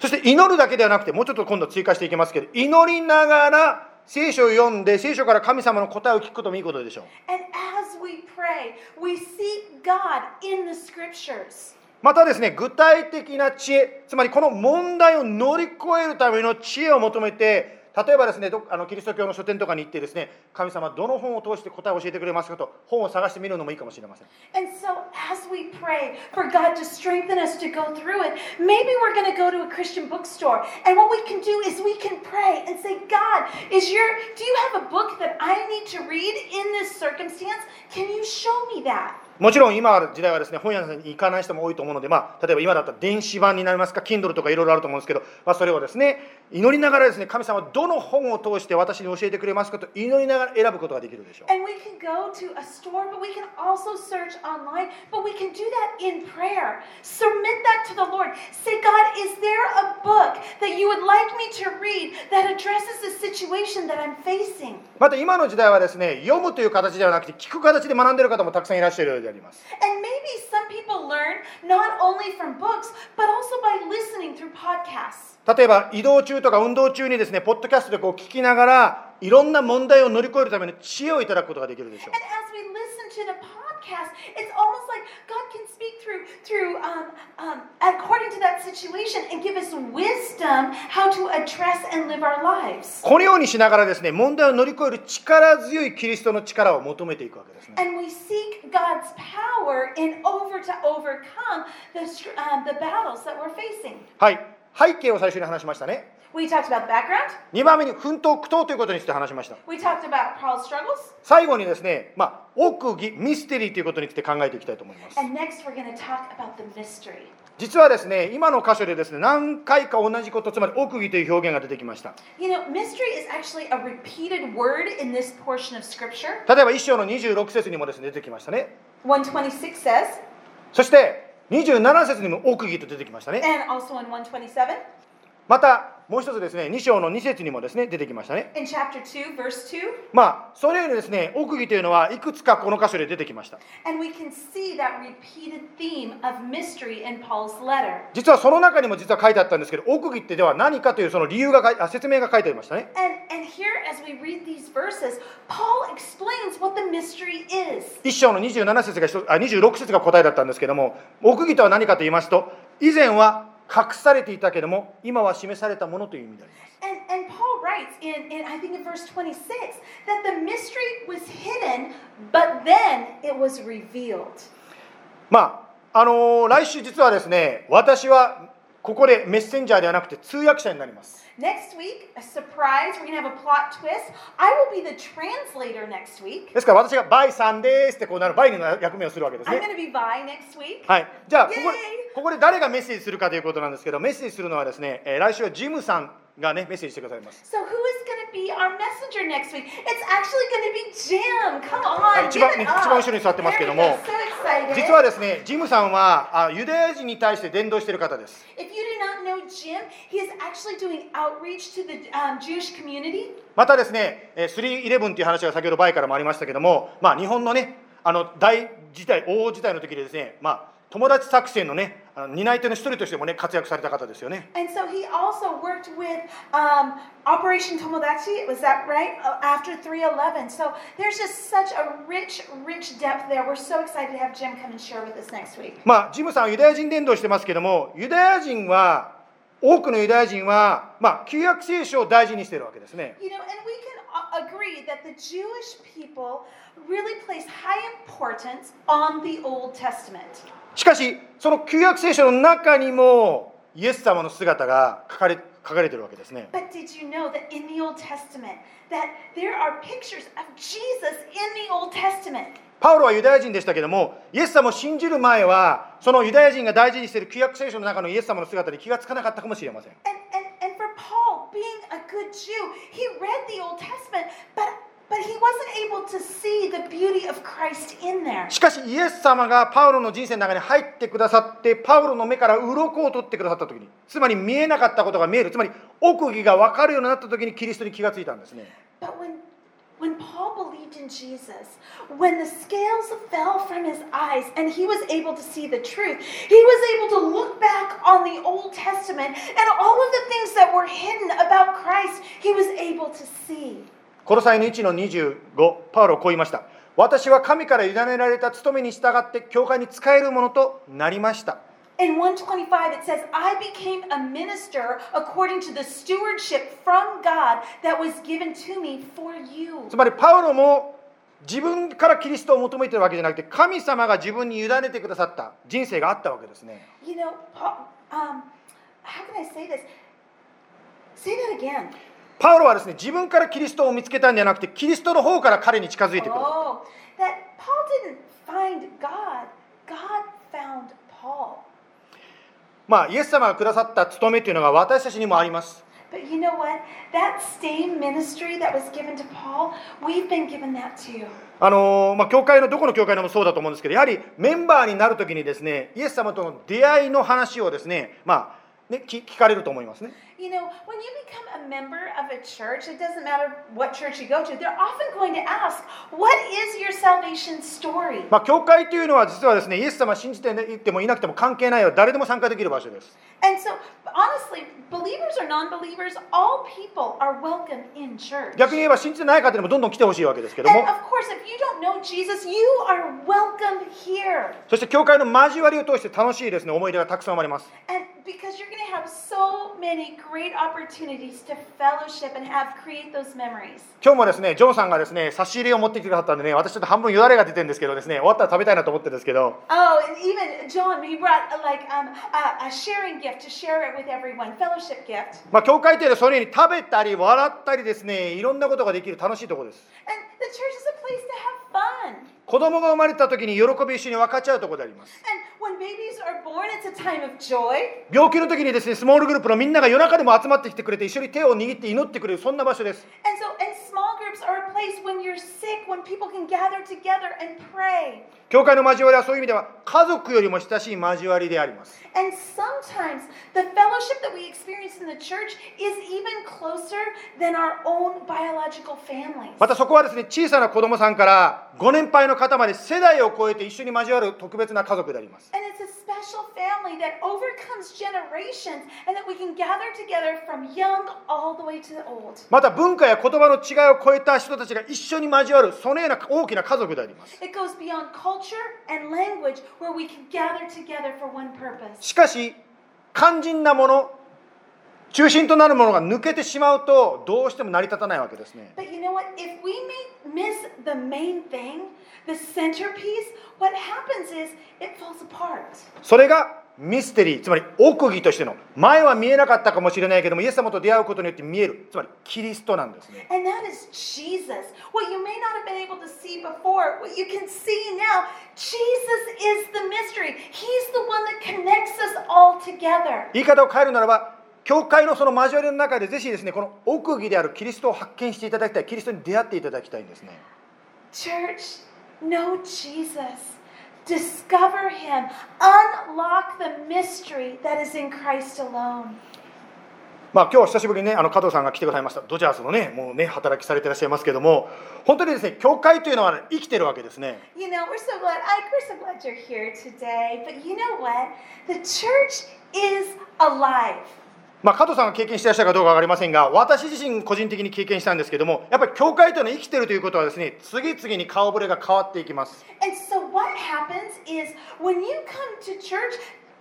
そして祈るだけではなくてもうちょっと今度追加していきますけど祈りながら聖書を読んで聖書から神様の答えを聞くこともいいことでしょう And as we pray, we seek God in the scriptures. またですね具体的な知恵つまりこの問題を乗り越えるための知恵を求めて例えばですねどあのキリスト教の書店とかに行ってですね神様どの本を通して答えを教えてくれますかと本を探してみるのもいいかもしれません And so, as we pray for God to strengthen us to go through it, maybe we're going to go to a Christian bookstore. And what we can do is we can pray and say, God, is your do you have a book that I need to read in this circumstance? Can you show me that? もちろん今の時代はですね本屋さんに行かない人も多いと思うので、まあ、例えば今だったら電子版になりますか Kindle とかいろいろあると思うんですけど、まあ、それをですね祈りながらですね神様はどの本を通して私に教えてくれますかと祈りながら選ぶことができるでしょう And we can go to a store, but we can also search online, but we can do that in prayer. Submit that to the Lord. Say, God, is there a book that you would like me to read that addresses the situation that I'm facing? また今の時代はですね読むという形ではなくて聞く形で学んでいる方もたくさんいらっしゃるようであります。例えば移動中とか運動中にですねポッドキャストでこう聞きながらいろんな問題を乗り越えるための知恵をいただくことができるでしょう。To that situation and give us wisdom how to address and live our lives. このようにしながらですね問題を乗り越える力強いキリストの力を求めていくわけですね And we seek God's power in over to overcome the um, the battles that we're facing. はい背景を最初に話しましたね We talked about the background. 2番目に奮闘苦闘ということについて話しました We talked about Paul's struggles. 最後にですね、まあ、奥義ミステリーということについて考えていきたいと思います And next, we're going to talk about the mystery. 実はですね、今の箇所でですね、何回か同じこと、つまり奥義という表現が出てきました。例えば、一章の26節にもですね、出てきましたね。126そして、27節にも奥義と出てきましたね。またもう一つですね2章の2節にもですね出てきましたね In chapter 2, verse 2, まあそのようにですね奥義というのはいくつかこの箇所で出てきました.実はその中にも実は書いてあったんですけど奥義ってでは何かというその理由が説明が書いてありましたね And, and verses, Paul explains what the mystery is. 1章の27節があ26節が答えだったんですけども奥義とは何かと言いますと以前は隠されていたけども今は示されたものという意味であります And, and Paul writes in, in, I think in verse 26, that the mystery was hidden, but then it was revealed. まああのー来週実はですね私はここでメッセンジャーではなくて通訳者になります Next week, a surprise, we're going to have a plot twist. I will be the translator next week. ですから私がバイさんですってこうなるバイの役目をするわけです I'm ね going to be Vi next week. はい、じゃあここここで誰がメッセージするかということなんですけどメッセージするのはですね、えー来週はジムさんがねメッセージしてくださいます So, who is going to be our messenger next week? It's actually going to be Jim. Come はい on, 一番.一番後ろに座ってますけども. So. 実はですねジムさんはあユダヤ人に対して伝道している方です If you do not know Jim, he is actually doing outreach to the um, Jewish community. またですねえー311っていう話が先ほどバイからもありましたけどもまあ日本のねあの大事態大事態の時でですねまあ友達作戦のね担い手の一人としてもね活躍された方ですよね And so he also worked with um, Operation Tomodachi, was that right? Uh, after 311. So there's just such a rich, rich depth there. We're so excited to have Jim come and share with us next week. まあ、ジムさんはユダヤ人伝道してますけどもユダヤ人は多くのユダヤ人は、まあ、旧約聖書を大事にしているわけですね You know, and we can uh, agree that the Jewish people really place high importance on the Old Testament. しかしその旧約聖書の中にもイエス様の姿が書かれ,書かれているわけですね。パウロはユダヤ人でしたけども、イエス様を信じる前は、そのユダヤ人が大事にしている旧約聖書の中のイエス様の姿に気がつかなかったかもしれません。but he wasn't able to see the beauty of Christ in there. しかしイエス様がパウロの人生の中に入ってくださってパウロの目から鱗を取ってくださった時につまり見えなかったことが見えるつまり奥義が分かるようになった時にキリストに気がついたんですね But when, when Paul believed in Jesus, when the scales fell from his eyes and he was able to see the truth, he was able to look back on the Old Testament and all of the things that were hidden about Christ, he was able to see. このサイの1の25、パウロはこう言いました。私は神から委ねられた務めに従って教会に仕えるものとなりました。つまり、パウロも自分からキリストを求めているわけじゃなくて、神様が自分に委ねてくださった人生があったわけですね。You know, Paul, um, how. パウロはですね自分からキリストを見つけたんじゃなくてキリストの方から彼に近づいてくる Oh, that Paul didn't find God, God found Paul. まあイエス様がくださった務めというのが私たちにもあります But you know what? That same ministry that was given to Paul, we've been given that too. あのーまあ、教会のどこの教会でもそうだと思うんですけどやはりメンバーになるときにですねイエス様との出会いの話をですね,、まあ、ね聞聞かれると思いますね You know, when you become a member of a church, it doesn't matter what church you go to, they're often going to ask, What is your salvation story? まあ、教会というのは実はですねイエス様信じていてもいなくても関係ないよ誰でも参加できる場所です And so, honestly, believers or non believers, all people are welcome in church. 逆に言えば信じてない方にもどんどん来てほしいわけですけど And も of course, if you don't know Jesus, you are welcome here. そして教会の交わりを通して楽しいですね思い出がたくさん生まれます And because you're going to have so many 今日もですね、ジョンさんがですね、差し入れを持ってきてくださったんでね、私ちょっと半分よだれが出てるんですけどですね、終わったら食べたいなと思ってるんですけど。まあ、教会というのそれに食べたり笑ったりですね、いろんなことができる楽しいところです。子供が生まれた時に喜び一緒に分かち合うところであります。When babies are born, it's a time of joy. 病気の時にですねスモールグループのみんなが夜中でも集まってきてくれて一緒に手を握って祈ってくれるそんな場所です教会の交わりはそういう意味では家族よりも親しい交わりであります。またそこはですね小さな子供さんからご年配の方まで世代を超えて一緒に交わる特別な家族であります。special family that overcomes generations and that we can gather together from young all the way to the old. また文化や言葉の違いを超えた人たちが一緒に交わるそのような大きな家族であります It goes beyond culture and language where we can gather together for one purpose. しかし肝心なもの 中心となるものが抜けてしまうとどうしても成り立たないわけですね。それがミステリー、つまり奥義としての。前は見えなかったかもしれないけども、イエス様と出会うことによって見える、つまりキリストなんですね。言い方を変えるならば、教会のその交わりの中でぜひですねこの奥義であるキリストを発見していただきたいキリストに出会っていただきたいんですね Church, know Jesus. Discover him. Unlock the mystery that is in Christ alone. まあ今日は久しぶりにねあの加藤さんが来てくださいましたドジャースのねもうね働きされていらっしゃいますけども本当にですね教会というのは、ね、生きてるわけですね You know, we're so glad. I, we're so glad you're here today. But you know what? The church is alive. まあ、加藤さんが経験していらっしゃるかどうか分かりませんが私自身個人的に経験したんですけどもやっぱり教会というのは生きてるということはですね次々に顔ぶれが変わっていきます And so what happens is when you come to church,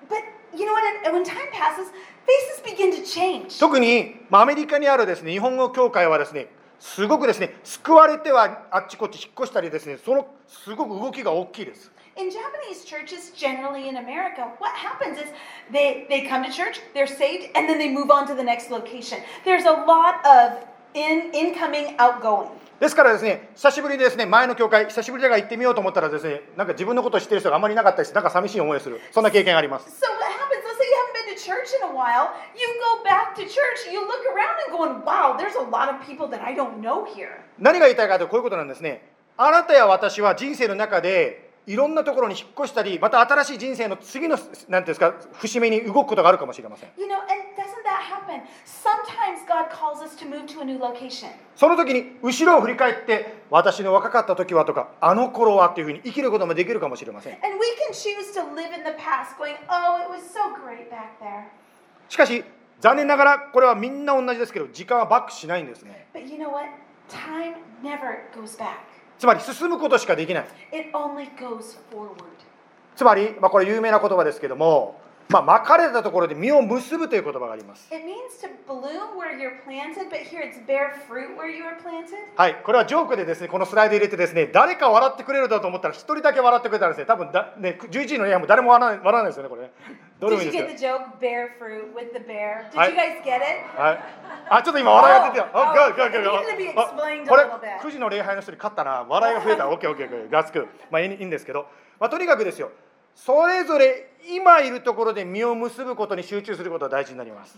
but you know what? When time passes, faces begin to change. 特に、まあ、アメリカにあるですね日本語教会はですねすごくですね救われてはあっちこっち引っ越したりですねそのすごく動きが大きいです In Japanese churches, generally in America, what happens is they, they come to church, they're saved, and then they move on to the next location. There's a lot of in, incoming, outgoing. ですからですね久しぶりにですね前の教会久しぶりだから行ってみようと思ったらですねなんか自分のことを知ってる人があんまりいなかったりしてなんか寂しい思いをするそんな経験があります So what happens? Let's say you haven't been to church in a while. You go back to church, you look around and going, wow, there's a lot of people that I don't know here. 何が言いたいかというとこういうことなんですねあなたや私は人生の中で いろんなところに引っ越したりまた新しい人生の次のなんていうんですか節目に動くことがあるかもしれません You know, and doesn't that happen? Sometimes God calls us to move to a new location. その時に後ろを振り返って私の若かった時はとかあの頃はっていうふうに生きることもできるかもしれません And we can choose to live in the past, going, oh, it was so great back there. しかし残念ながらこれはみんな同じですけど時間はバックしないんですね But you know what? Time never goes back, つまり進むことしかできない.つまり、まあ、これ有名な言葉ですけども、まあ、巻かれたところで実を結ぶという言葉があります.はい、これはジョークでですね、このスライド入れてですね、誰か笑ってくれるだと思ったら、一人だけ笑ってくれたらですね、多分だ、ね、11時の部屋も誰も笑わない笑わないですよね、これね。どれもいいですか。はい。あ、ちょっと今笑いが出てる。Oh, oh, good, good, good. これ、9時の礼拝の人に勝ったら笑いが増えた。OK、OK、OK。ガスク。まあいいんですけど、まあ、とにかくですよ、それぞれ今いるところで実を結ぶことに集中することが大事になります。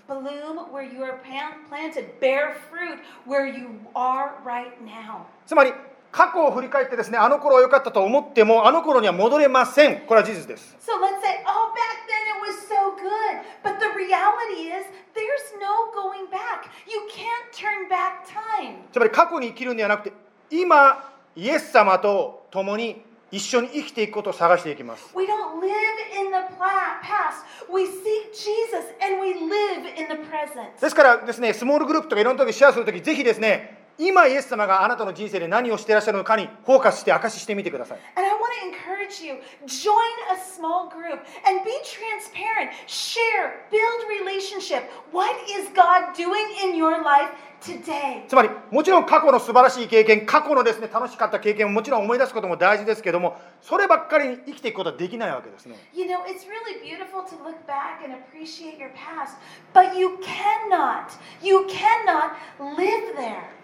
つまり、過去を振り返ってですね、あの頃は良かったと思っても、あの頃には戻れません。これは事実です。So let's say, oh, back then it was so good. But the reality is, there's no going back. You can't turn back time. つまり過去に生きるんではなくて今イエス様と共に一緒に生きていくことを探していきます We don't live in the past. We seek Jesus and we live in the present. ですからですねスモールグループとかいろんな時シェアする時ぜひですね今イエス様があなたの人生で何をしていらっしゃるのかにフォーカスして証ししてみてください And I want to encourage you join a small group and be transparent. Share, build relationship. What is God doing in your life today? つまりもちろん過去の素晴らしい経験過去のですね楽しかった経験をもちろん思い出すことも大事ですけどもそればっかりに生きていくことはできないわけですね You know, it's really beautiful to look back and appreciate your past, but you cannot, you cannot live there.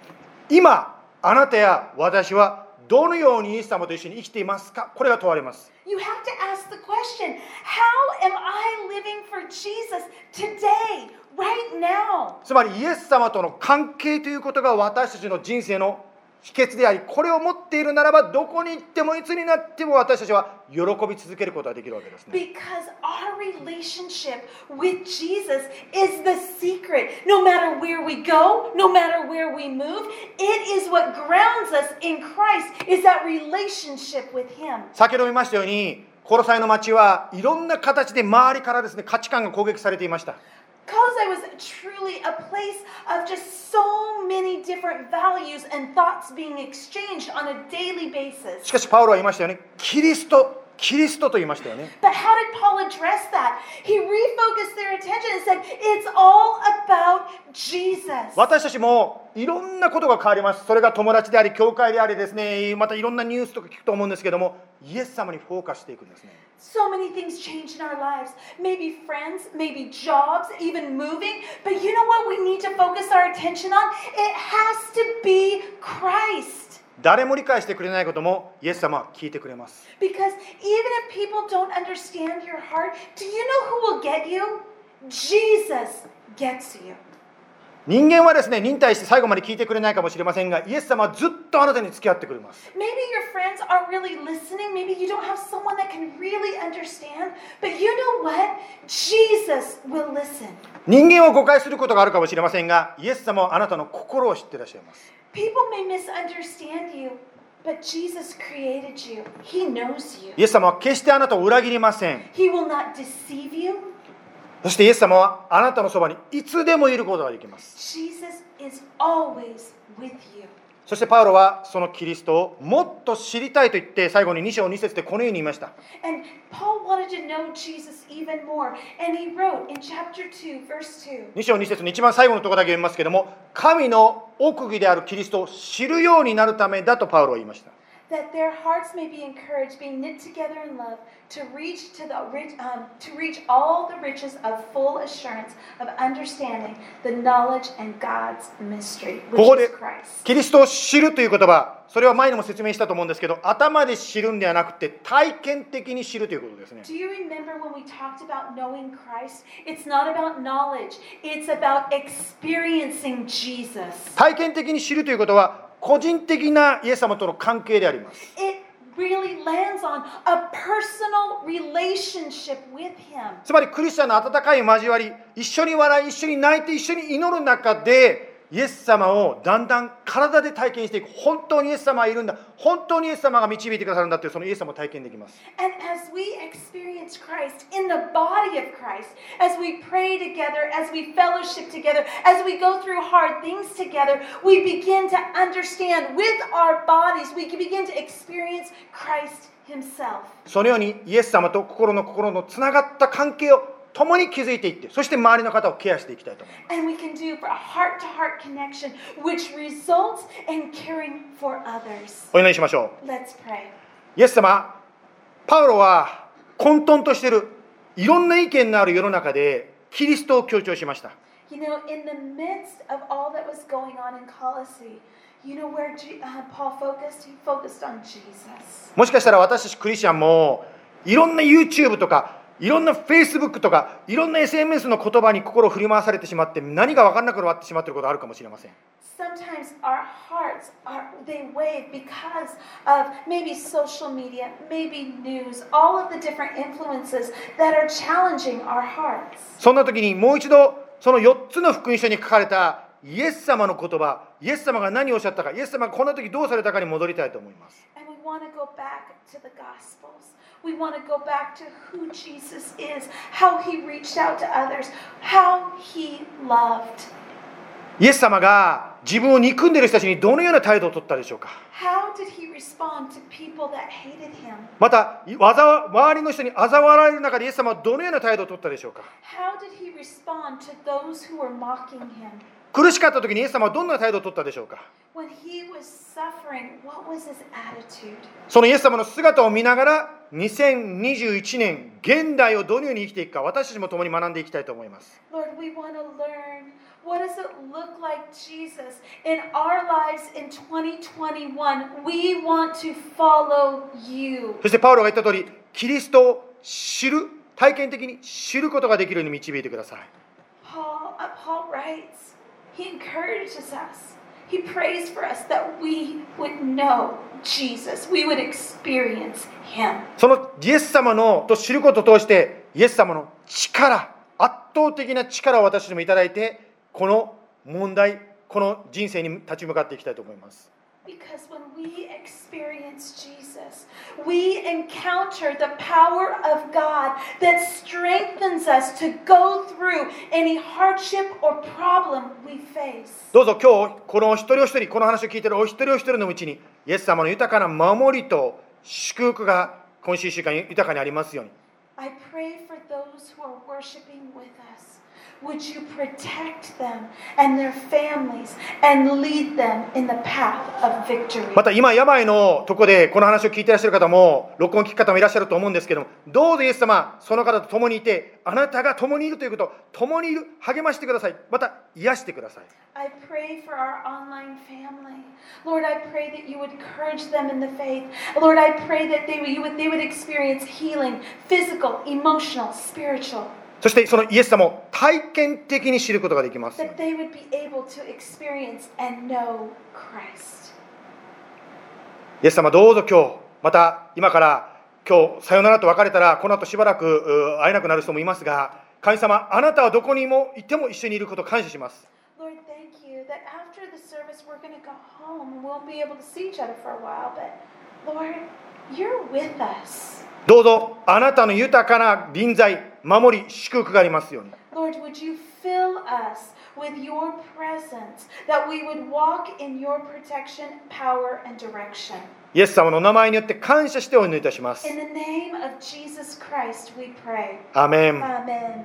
今あなたや私はどのようにイエス様と一緒に生きていますか？これが問われます You have to ask the question How am I living for Jesus today, right now? つまりイエス様との関係ということが私たちの人生の秘訣でありこれを持っているならばどこに行ってもいつになっても私たちは喜び続けることができるわけですね Because our relationship with Jesus is the secret. No matter where we go, no matter where we move, it is what grounds us in Christ, is that relationship with Him. 先ほど見ましたようにコロサイの町はいろんな形で周りからですね価値観が攻撃されていました Colossae was truly a place of just so many different values and thoughts being exchanged on a daily し basis. かしパウロは言いましたよねキリストキリストと言いましたよね But how did Paul address that? He refocused their attention and said, It's all about Jesus. 私たちもいろんなことが変わりますそれが友達であり教会でありですねまたいろんなニュースとか聞くと思うんですけどもイエス様にフォーカスしていくんですね So many things change in our lives. Maybe friends, maybe jobs, even moving. But you know what we need to focus our attention on? It has to be Christ. 誰も理解してくれないこともイエス様は聞いてくれます Because even if people don't understand your heart, do you know who will get you? Jesus gets you. 人間はですね忍耐して最後まで聞いてくれないかもしれませんがイエス様はずっとあなたに付き合ってくれます Maybe your friends aren't really listening. Maybe you don't have someone that can really understand. But you know what? Jesus will listen. 人間を誤解することがあるかもしれませんがイエス様はあなたの心を知ってらっしゃいます People may misunderstand you, but Jesus created you. He knows you. イエス様は決してあなたを裏切りません He will not deceive you. そしてイエス様はあなたのそばにいつでもいることができます.そしてパウロはそのキリストをもっと知りたいと言って最後に2章2節でこのように言いました And Paul wanted to know Jesus even more. And he wrote in chapter 2, verse 2. 2章2節の一番最後のところだけ読みますけども神の奥義であるキリストを知るようになるためだとパウロは言いました that their hearts may be encouraged, being knit together in love, to reach to the rich, um, to reach all the riches of full assurance of understanding the knowledge and God's mystery, ここ which で is Christ. キリストを知るという言葉それは前にも説明したと思うんですけど頭で知るんではなくて体験的に知るということですね Do you remember when we talked about knowing Christ? It's not about knowledge, it's about experiencing Jesus. 体験的に知るということは 個人的なイエス様との関係であります really. つまりクリスチャンの温かい交わり一緒に笑い一緒に泣いて一緒に祈る中でイエス様をだんだん体で体験していく本当にイエス様がいるんだ。本当にイエス様が導いてくださるんだといそのイエス様体験できます。そのようにイエス様と心の心のつながった関係共に築いていってそして周りの方をケアしていきたいと思います And we can do a heart to heart connection, which results in caring for others. お祈りしましょ Let's pray. うイエス様パウロは混沌としているいろんな意見のある世の中でキリストを強調しました You know, in the midst of all that was going on in Colossae, you know where uh, Paul focused? He focused on Jesus. もしかしたら私たちクリスチャンもいろんな YouTube とかいろんなフェイスブックとか、いろんな SNS の言葉に心を振り回されてしまって、何が分からなくなってしまっていることあるかもしれません。そんな時にもう一度、その4つの福音書に書かれたイエス様の言葉、イエス様が何をおっしゃったか、イエス様がこの時どうされたかに戻りたいと思います。Want to go back to the Gospels. We want to go back to who Jesus is, how he reached out to others, how he loved. イエス様が自分を憎んでいる人たちにどのような態度を取ったでしょうか?また周りの人に嘲笑われる中でイエス様はどのような態度を取ったでしょうか苦しかった時にイエス様はどんな態度を取ったでしょうか？そのイエス様の姿を見ながら2021年現代をどのように生きていくか私たちも共に学んでいきたいと思います。What does it look like, Jesus, in our lives in 2021? We he encourages us. He prays for us that we would know Jesus. We would experience him. そのイエス様のと知ることを通してイエス様の力圧倒的な力を私にもいただいてこの問題この人生に立ち向かっていきたいと思います Because when we experience Jesus, we encounter the power of God that strengthens us to go through any hardship or problem we face. どうぞ今日このお一人お一人この話を聞いているお一人お一人のうちにイエス様の豊かな守りと祝福が今週1週間豊かにありますように I pray for those who are worshiping with us. Would you protect them and their families and lead them in the path of victory? また今病のとこでこの話を聞いていらっしゃる方も録音聞く方もいらっしゃると思うんですけどもどうぞイエス様その方と共にいてあなたが共にいるということ共にいる励ましてくださいまた癒してください I pray for our online family. Lord, I pray that you would encourage them in the faith. Lord, I pray that they would, you would, they would experience healing, physical, emotional, spiritual. そしてそのイエス様を体験的に知ることができます。イエス様どうぞ今日また今から今日さよならと別れたらこの後しばらく会えなくなる人もいますが神様あなたはどこにもいても一緒にいることを感謝します。どうぞあなたの豊かな臨在守り祝福がありますように Lord, would you fill us with your presence, that we would walk in your protection, power, and direction. イエス様の名前によって感謝してお祈りいたします In the name of Jesus Christ, we pray. アーメン Amen.